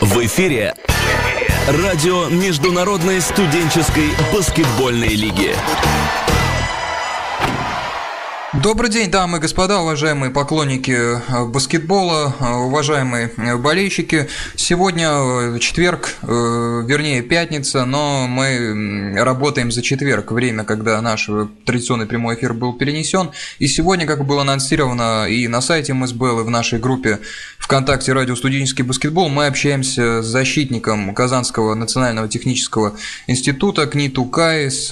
В эфире радио Международной студенческой баскетбольной лиги. Добрый день, дамы и господа, уважаемые поклонники э, баскетбола, э, уважаемые э, болельщики. Сегодня четверг, вернее пятница, но мы работаем за четверг, время, когда наш традиционный прямой эфир был перенесен. И сегодня, как было анонсировано и на сайте МСБЛ, и в нашей группе ВКонтакте «Радио студенческий баскетбол», мы общаемся с защитником Казанского национального технического института КНИТУ КАИ, с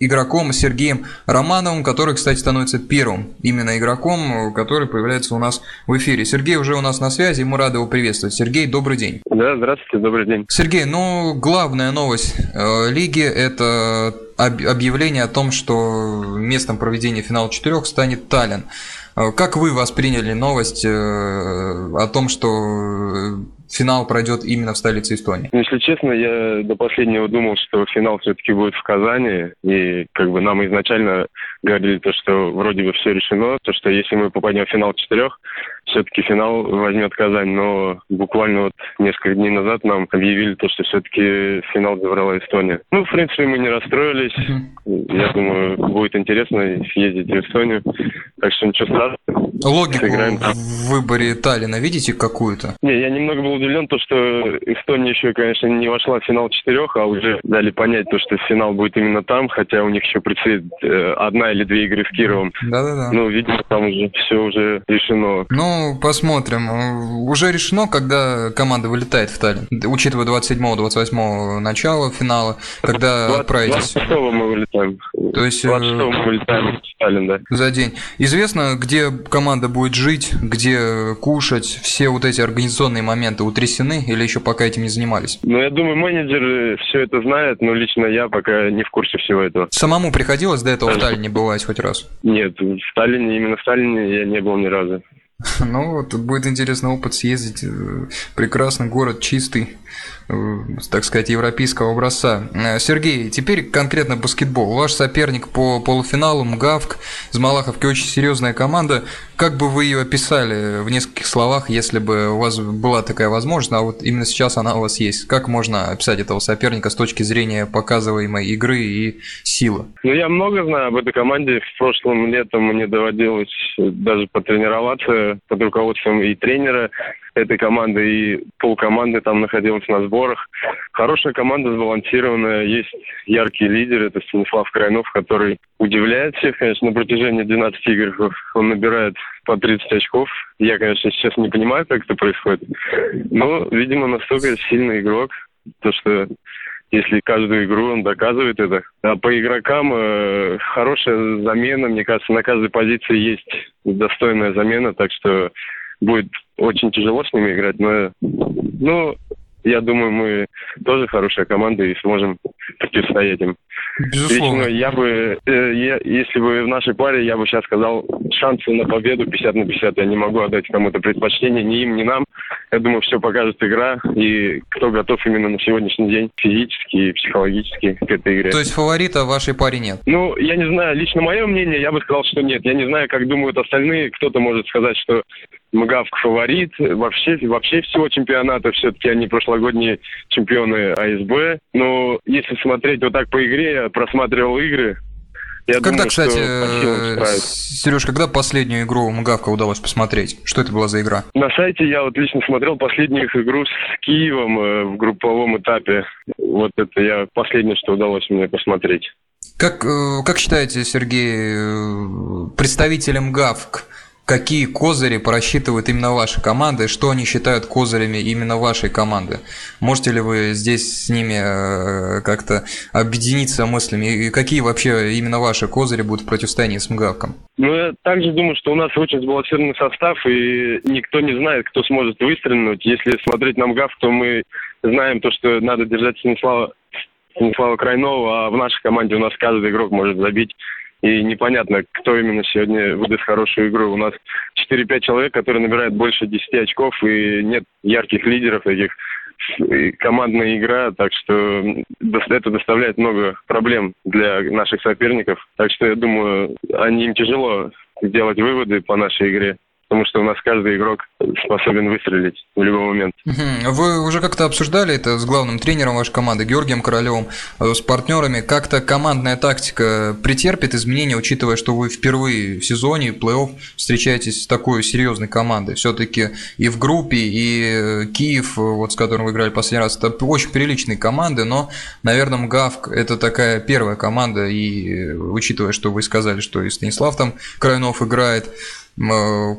игроком Сергеем Романовым, который, кстати, становится становится первым именно игроком, который появляется у нас в эфире. Сергей уже у нас на связи, мы рады его приветствовать. Сергей, добрый день. Да, здравствуйте, добрый день. Сергей, ну, главная новость э, лиги – это объявление о том, что местом проведения финала четырех станет Таллин. Э, как вы восприняли новость э, о том, что финал пройдет именно в столице Эстонии? Если честно, я до последнего думал, что финал все-таки будет в Казани. И как бы нам изначально говорили то, что вроде бы все решено, то, что если мы попадем в финал четырех, все-таки финал возьмет Казань. Но буквально вот несколько дней назад нам объявили то, что все-таки финал забрала Эстония. Ну, в принципе, мы не расстроились. Я думаю, будет интересно съездить в Эстонию. Так что ничего страшного. Логику Сыграем. в выборе Таллина видите какую-то? Не, я немного был удивлен, то, что Эстония еще, конечно, не вошла в финал четырех, а уже дали понять, то, что финал будет именно там, хотя у них еще предстоит э, одна или две игры с Кировом. Да-да-да. Ну, видимо, там уже все уже решено. Ну, посмотрим. Уже решено, когда команда вылетает в Таллин, учитывая 27-28 начала финала, когда 20, отправитесь. 26 мы вылетаем. То есть... 26 э, мы вылетаем в Таллин, да. За день. Известно, где команда будет жить, где кушать, все вот эти организационные моменты утрясены или еще пока этим не занимались? Ну, я думаю, менеджер все это знает, но лично я пока не в курсе всего этого. Самому приходилось до этого в Таллине бывать хоть раз? Нет, в Таллине, именно в Таллине я не был ни разу. Ну, вот будет интересный опыт съездить. Э, прекрасный город, чистый. Э, так сказать, европейского образца. Э, Сергей, теперь конкретно баскетбол. Ваш соперник по полуфиналу МГАВК из Малаховки очень серьезная команда. Как бы вы ее описали в нескольких словах, если бы у вас была такая возможность, а вот именно сейчас она у вас есть? Как можно описать этого соперника с точки зрения показываемой игры и силы? Ну, я много знаю об этой команде. В прошлом летом мне доводилось даже потренироваться под руководством и тренера этой команды, и полкоманды там находилась на сборах. Хорошая команда, сбалансированная, есть яркий лидер, это Станислав Крайнов, который удивляет всех, конечно, на протяжении 12 игр. Он набирает по 30 очков. Я, конечно, сейчас не понимаю, как это происходит, но, видимо, настолько сильный игрок, то, что если каждую игру он доказывает это. А по игрокам э, хорошая замена, мне кажется, на каждой позиции есть достойная замена, так что будет очень тяжело с ними играть, но, ну, я думаю, мы тоже хорошая команда и сможем противостоять им. Безусловно. Лично я бы, э, я, если бы в нашей паре, я бы сейчас сказал, шансы на победу 50 на 50. Я не могу отдать кому-то предпочтение, ни им, ни нам. Я думаю, все покажет игра, и кто готов именно на сегодняшний день физически и психологически к этой игре. То есть фаворита в вашей паре нет? Ну, я не знаю, лично мое мнение, я бы сказал, что нет. Я не знаю, как думают остальные. Кто-то может сказать, что МГАВК фаворит вообще, вообще всего чемпионата. Все-таки они прошлогодние чемпионы АСБ. Но если смотреть вот так по игре, я просматривал игры. Я когда, думаю, кстати, Сереж, когда последнюю игру МГАВКа удалось посмотреть? Что это была за игра? На сайте я вот лично смотрел последнюю их игру с Киевом э, в групповом этапе. Вот это я последнее, что удалось мне посмотреть. Как, э, как считаете, Сергей, э, представителем ГАВК какие козыри просчитывает именно ваша команда и что они считают козырями именно вашей команды. Можете ли вы здесь с ними э, как-то объединиться мыслями и какие вообще именно ваши козыри будут в противостоянии с МГАВКом? Ну, я также думаю, что у нас очень сбалансированный состав, и никто не знает, кто сможет выстрелить. Если смотреть на МГАВ, то мы знаем то, что надо держать Станислава, Станислава Крайнова, а в нашей команде у нас каждый игрок может забить и непонятно, кто именно сегодня выдаст хорошую игру. У нас 4-5 человек, которые набирают больше 10 очков, и нет ярких лидеров таких. И командная игра, так что это доставляет много проблем для наших соперников. Так что я думаю, они им тяжело сделать выводы по нашей игре. Потому что у нас каждый игрок способен выстрелить в любой момент. Вы уже как-то обсуждали это с главным тренером вашей команды Георгием Королевым, э, с партнерами. Как-то командная тактика претерпит изменения, учитывая, что вы впервые в сезоне плей-офф встречаетесь с такой серьезной командой. Все-таки и в группе, и э, Киев, вот с которым вы играли последний раз, это очень приличные команды, но, наверное, МГАВ – это такая первая команда, и учитывая, что вы сказали, что и Станислав там Крайнов играет,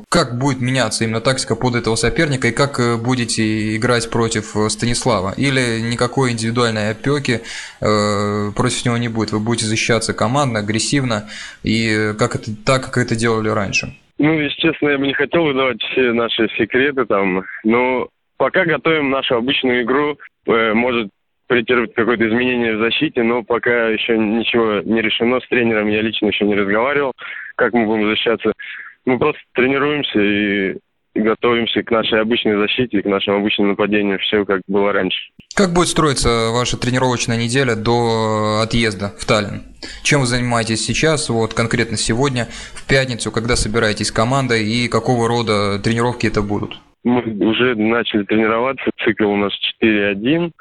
как будет меняться именно тактика под этого соперника и как э, будете играть против э, Станислава? Или никакой индивидуальной опеки э, против него не будет? Вы будете защищаться командно, агрессивно и как это, так, как это делали раньше? Ну, естественно, я бы не хотел выдавать все наши секреты там, но пока готовим нашу обычную игру, может претерпеть какое-то изменение в защите, но пока еще ничего не решено. С тренером я лично еще не разговаривал, как мы будем защищаться. Мы просто тренируемся и готовимся к нашей обычной защите, к нашему обычному нападению, все как было раньше. Как будет строиться ваша тренировочная неделя до отъезда в Таллин? Чем вы занимаетесь сейчас, вот конкретно сегодня, в пятницу, когда собираетесь командой и какого рода тренировки это будут? Мы уже начали тренироваться, цикл у нас 4-1,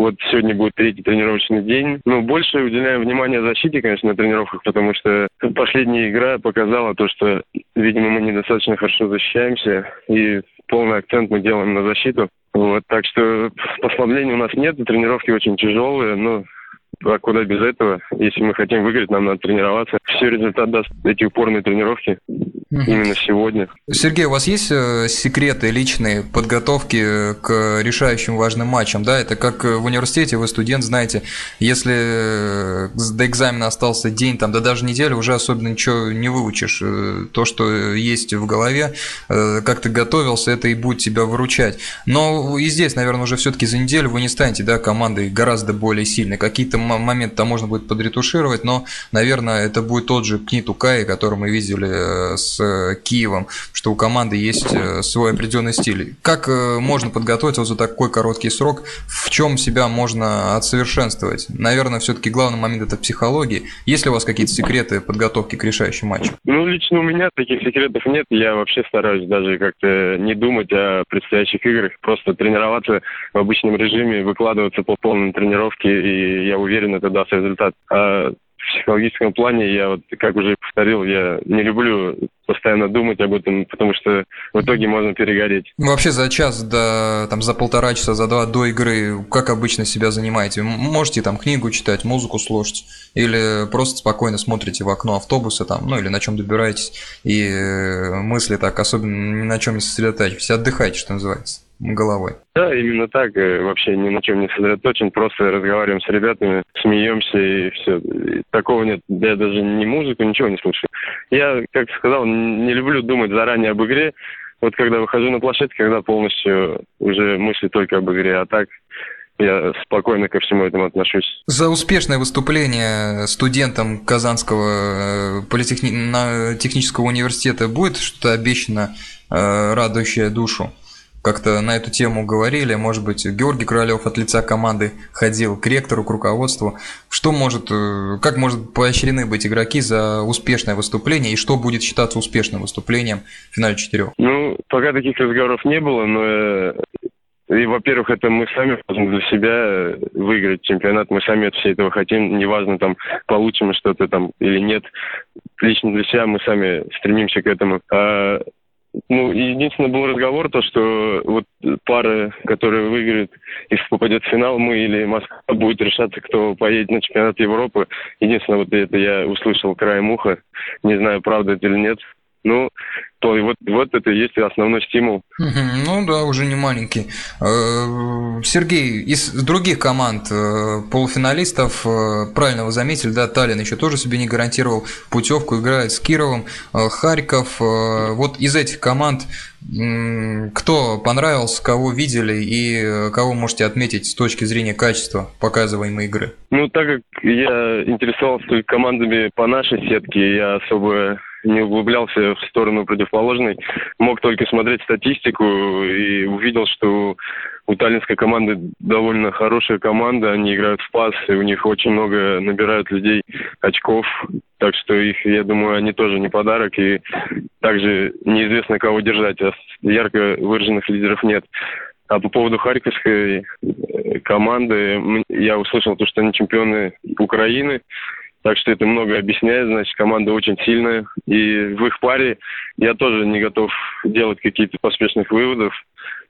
вот сегодня будет третий тренировочный день. Ну, больше уделяем внимание защите, конечно, на тренировках, потому что последняя игра показала то, что, видимо, мы недостаточно хорошо защищаемся, и полный акцент мы делаем на защиту. Вот, так что послаблений у нас нет, тренировки очень тяжелые, но а куда без этого? Если мы хотим выиграть, нам надо тренироваться. Все результат даст эти упорные тренировки именно сегодня. Сергей, у вас есть э, секреты личные подготовки к решающим важным матчам? Да, это как в университете, вы студент, знаете, если э, до экзамена остался день, там, да даже неделя, уже особенно ничего не выучишь. Э, то, что есть в голове, как ты готовился, это и будет тебя выручать. Но и здесь, наверное, уже все-таки за неделю вы не станете, да, командой гораздо более сильной. Какие-то момент там можно будет подретушировать, но, наверное, это будет тот же Книт Укай, который мы видели э, с Киевом, что у команды есть э, свой определенный стиль. Как э, можно подготовиться за такой короткий срок? В чем себя можно отсовершенствовать? Наверное, все-таки главный момент это психология. Есть ли у вас какие-то секреты подготовки к решающим матчам? Ну, лично у меня таких секретов нет. Я вообще стараюсь даже как-то не думать о предстоящих играх, просто тренироваться в обычном режиме, выкладываться по полной тренировке, и я уверен, уверен, это даст результат. А в психологическом плане я вот, как уже повторил, я не люблю постоянно думать об этом, потому что в итоге можно перегореть. Ну, вообще за час до, там, за полтора часа, за два до игры, как обычно себя занимаете? Можете там книгу читать, музыку слушать, или просто спокойно смотрите в окно автобуса там, ну или на чем добираетесь, и э, мысли так особенно ни на чем не сосредотачивайтесь, отдыхайте, что называется головой. Да, именно так. Э, вообще ни на чем не сосредоточен. Просто разговариваем с ребятами, смеемся и все. И такого нет. Я даже ни музыку, ничего не слушаю. Я, как сказал, не люблю думать заранее об игре. Вот когда выхожу на площадку, когда полностью уже мысли только об игре, а так я спокойно ко всему этому отношусь. За успешное выступление студентам Казанского э, политехнического университета будет что-то обещано, э, радующее душу? Как-то на эту тему говорили, может быть, Георгий Королев от лица команды ходил к ректору, к руководству. Что может, э, как может поощрены быть игроки за успешное выступление и что будет считаться успешным выступлением в финале четырех? Ну, пока таких разговоров не было, но э, и, во-первых, это мы сами должны для себя э, выиграть чемпионат, мы сами от всего этого хотим, неважно, там, получим что-то там или нет. Лично для себя мы сами стремимся к этому. А ну, единственный был разговор, то, что вот пара, которая выиграет, если попадет в финал, мы или Москва будет решаться, кто поедет на чемпионат Европы. Единственное, вот это я услышал краем уха. Не знаю, правда это или нет. Ну, то и вот, вот это и есть основной стимул. Ну да, уже не маленький. Э, Сергей, из других команд э, полуфиналистов, э, правильно вы заметили, да, Таллин еще тоже себе не гарантировал путевку, играет с Кировым, Харьков. Вот из этих команд кто понравился, кого видели и кого можете отметить с точки зрения качества показываемой игры? Ну, так как я интересовался только командами по нашей сетке, я особо не углублялся в сторону противоположной, мог только смотреть статистику и увидел, что у таллинской команды довольно хорошая команда, они играют в пас, и у них очень много набирают людей очков, так что их, я думаю, они тоже не подарок, и также неизвестно, кого держать, а ярко выраженных лидеров нет. А по поводу харьковской э, команды, я услышал то, что они чемпионы Украины, так что это много объясняет, значит, команда очень сильная. И в их паре я тоже не готов делать какие-то поспешных выводов.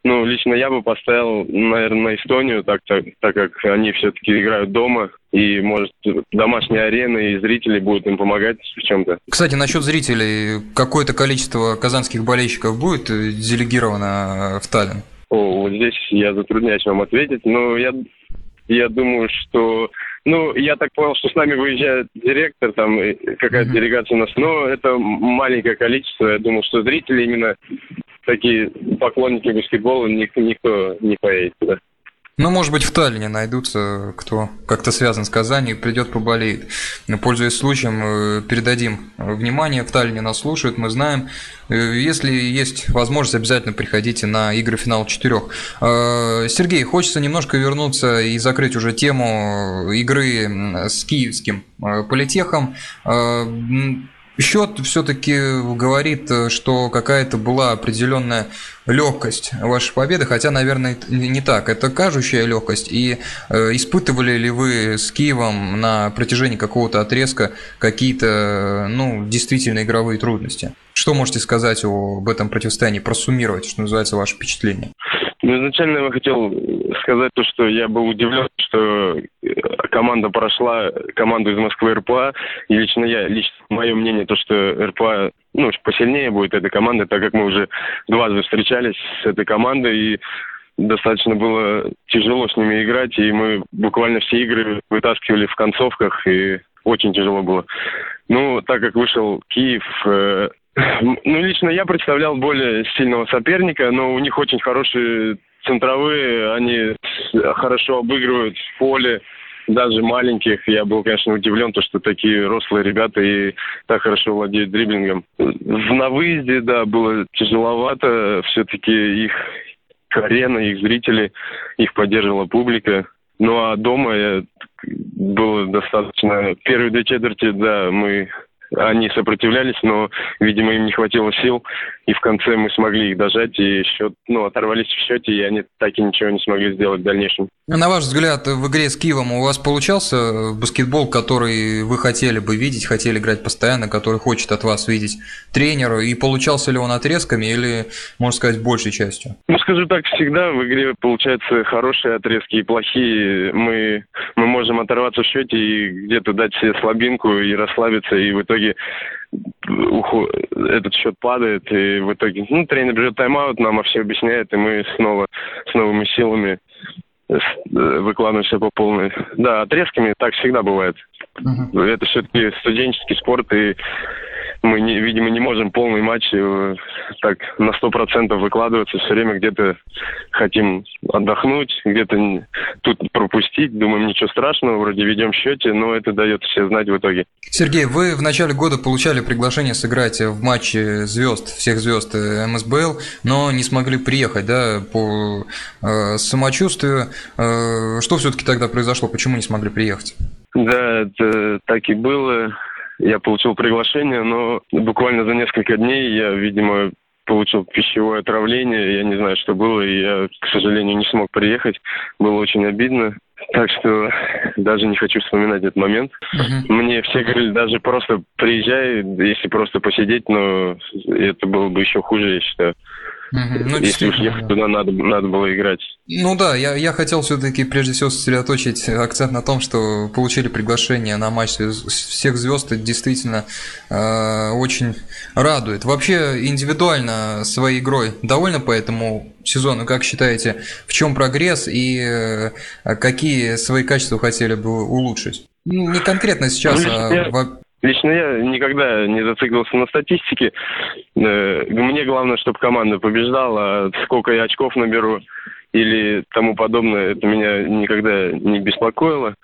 Ну, лично я бы поставил, наверное, на Эстонию, так, так, так как они все-таки играют дома, и, может, домашняя арена и зрители будут им помогать в чем-то. Кстати, насчет зрителей, какое-то количество казанских болельщиков будет делегировано в Таллин? О, вот здесь я затрудняюсь вам ответить, но я, я думаю, что ну, я так понял, что с нами выезжает директор, там какая-то mm-hmm. делегация у нас, но это маленькое количество. Я думал, что зрители именно такие поклонники баскетбола, никто, никто не поедет туда. Ну, может быть, в Таллине найдутся, кто как-то связан с Казанью, придет поболеет. Пользуясь случаем, э, передадим внимание. В Таллине нас слушают, мы знаем. Э, если есть возможность, обязательно приходите на игры финал четырех. Э, Сергей, хочется немножко вернуться и закрыть уже тему игры с киевским политехом. Счет все-таки говорит, что какая-то была определенная легкость вашей победы, хотя, наверное, не так. Это кажущая легкость. И э, испытывали ли вы с Киевом на протяжении какого-то отрезка какие-то, ну, действительно игровые трудности? Что можете сказать об этом противостоянии, просуммировать, что называется, ваше впечатление? Ну, изначально я хотел сказать то, что я был удивлен, что э, команда прошла, команду из Москвы РПА, и лично я, лично мое мнение, то, что РПА, ну, посильнее будет эта команда, так как мы уже дважды встречались с этой командой, и достаточно было тяжело с ними играть, и мы буквально все игры вытаскивали в концовках, и очень тяжело было. Ну, так как вышел Киев, э, ну, лично я представлял более сильного соперника, но у них очень хорошие центровые, они хорошо обыгрывают в поле, даже маленьких. Я был, конечно, удивлен, то, что такие рослые ребята и так хорошо владеют дриблингом. На выезде, да, было тяжеловато. Все-таки их арена, их зрители, их поддерживала публика. Ну а дома я было достаточно... Первые две четверти, да, мы они сопротивлялись, но, видимо, им не хватило сил, и в конце мы смогли их дожать, и счет, ну, оторвались в счете, и они так и ничего не смогли сделать в дальнейшем. На ваш взгляд, в игре с Киевом у вас получался баскетбол, который вы хотели бы видеть, хотели играть постоянно, который хочет от вас видеть тренер, и получался ли он отрезками или, можно сказать, большей частью? Ну, скажу так, всегда в игре получаются хорошие отрезки и плохие. Мы, мы можем оторваться в счете и где-то дать себе слабинку и расслабиться, и в итоге этот счет падает, и в итоге ну, тренер берет тайм-аут, нам все объясняет, и мы снова с новыми силами э, выкладываемся по полной. Да, отрезками так всегда бывает. Uh-huh. Это все-таки студенческий спорт, и мы, не, видимо, не можем полный матч э, так на сто процентов выкладываться. Все время где-то хотим отдохнуть, где-то тут пропустить. Думаем, ничего страшного, вроде ведем в счете, но это дает все знать в итоге. Сергей, вы в начале года получали приглашение сыграть в матче звезд, всех звезд э, МСБЛ, но не смогли приехать, да, по э, самочувствию. Э, что все-таки тогда произошло? Почему не смогли приехать? Да, это так и было я получил приглашение, но буквально за несколько дней я, видимо, получил пищевое отравление, я не знаю, что было, и я, к сожалению, не смог приехать. Было очень обидно. Так что даже не хочу вспоминать этот момент. Uh-huh. Мне все говорили, даже просто приезжай, если просто посидеть, но это было бы еще хуже, я считаю. Угу. Ну, Если уж ехать туда, надо, надо было играть. Ну да, я, я хотел все-таки прежде всего сосредоточить акцент на том, что получили приглашение на матч всех звезд. Это действительно э, очень радует. Вообще индивидуально своей игрой довольно по этому сезону. Как считаете, в чем прогресс и э, какие свои качества хотели бы улучшить? Ну, не конкретно сейчас, ну, а Лично я никогда не зациклился на статистике. Э, мне главное, чтобы команда побеждала, а сколько я очков наберу или тому подобное, это меня никогда не беспокоило.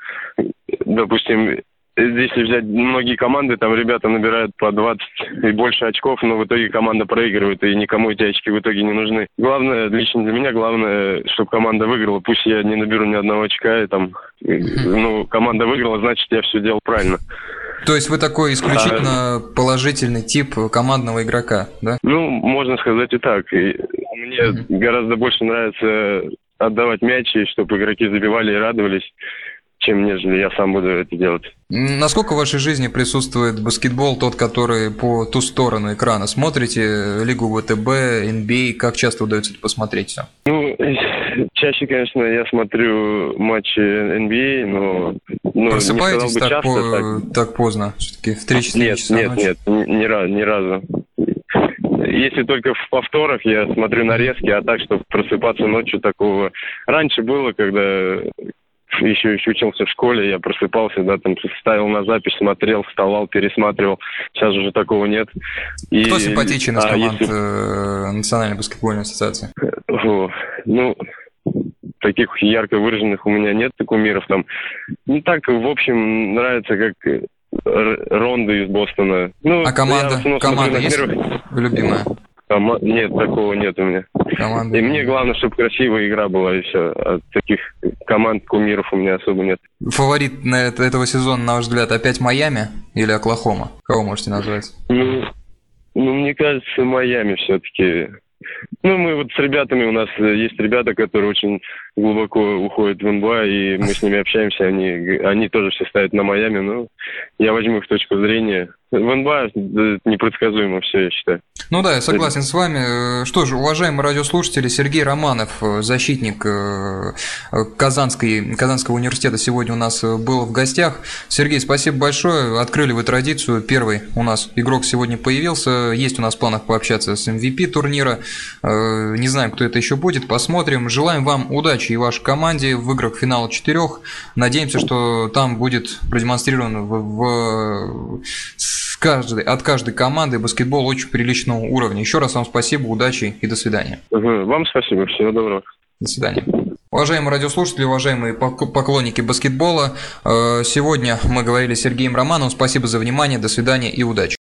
Допустим, если взять многие команды, там ребята набирают по 20 и больше очков, но в итоге команда проигрывает, и никому эти очки в итоге не нужны. Главное, лично для меня, главное, чтобы команда выиграла. Пусть я не наберу ни одного очка, и там, ну, команда выиграла, значит, я все делал правильно. То есть вы такой исключительно положительный тип командного игрока, да? Ну, можно сказать и так. Мне mm-hmm. гораздо больше нравится отдавать мячи, чтобы игроки забивали и радовались, чем нежели я сам буду это делать. Насколько в вашей жизни присутствует баскетбол, тот, который по ту сторону экрана? Смотрите Лигу ВТБ, NBA, а? как часто удается это посмотреть все? Ну, чаще, конечно, я смотрю матчи NBA, а, но... Ну, Просыпаетесь бы так, часто, по... так... так поздно? Все-таки в 3-4 нет, часа Нет, ночи? нет, ни, разу, ни разу. Если только в повторах я смотрю нарезки, а так, чтобы просыпаться ночью такого... Раньше было, когда еще, еще учился в школе, я просыпался, да, там ставил на запись, смотрел, вставал, пересматривал. Сейчас уже такого нет. И, Кто симпатичен из а, команд если... Э, Национальной баскетбольной ассоциации? О, ну, таких ярко выраженных у меня нет кумиров там. Ну так, в общем, нравится, как Ронда из Бостона. Ну, а команда, команда есть любимая? Кома... Нет, такого нет у меня. Команда. И мне главное, чтобы красивая игра была, и все. А таких команд кумиров у меня особо нет. Фаворит на это, этого сезона, на ваш взгляд, опять Майами или Оклахома? Кого можете назвать? Ну, ну мне кажется, Майами все-таки. Ну, мы вот с ребятами, у нас есть ребята, которые очень глубоко уходят в НБА, и мы с ними общаемся, они, они тоже все ставят на Майами, но я возьму их точку зрения. В НБА непредсказуемо все, я считаю. Ну да, я согласен с вами. Что же, уважаемые радиослушатели, Сергей Романов, защитник э, Казанской, Казанского университета, сегодня у нас был в гостях. Сергей, спасибо большое. Открыли вы традицию. Первый у нас игрок сегодня появился. Есть у нас в планах пообщаться с MVP турнира. Э, не знаем, кто это еще будет. Посмотрим. Желаем вам удачи и вашей команде в играх финала четырех. Надеемся, что там будет продемонстрирован в, в каждой, от каждой команды баскетбол очень приличного уровня. Еще раз вам спасибо, удачи и до свидания. Вам спасибо, всего доброго. До свидания. Уважаемые радиослушатели, уважаемые поклонники баскетбола, э, сегодня мы говорили с Сергеем Романовым. Спасибо за внимание, до свидания и удачи.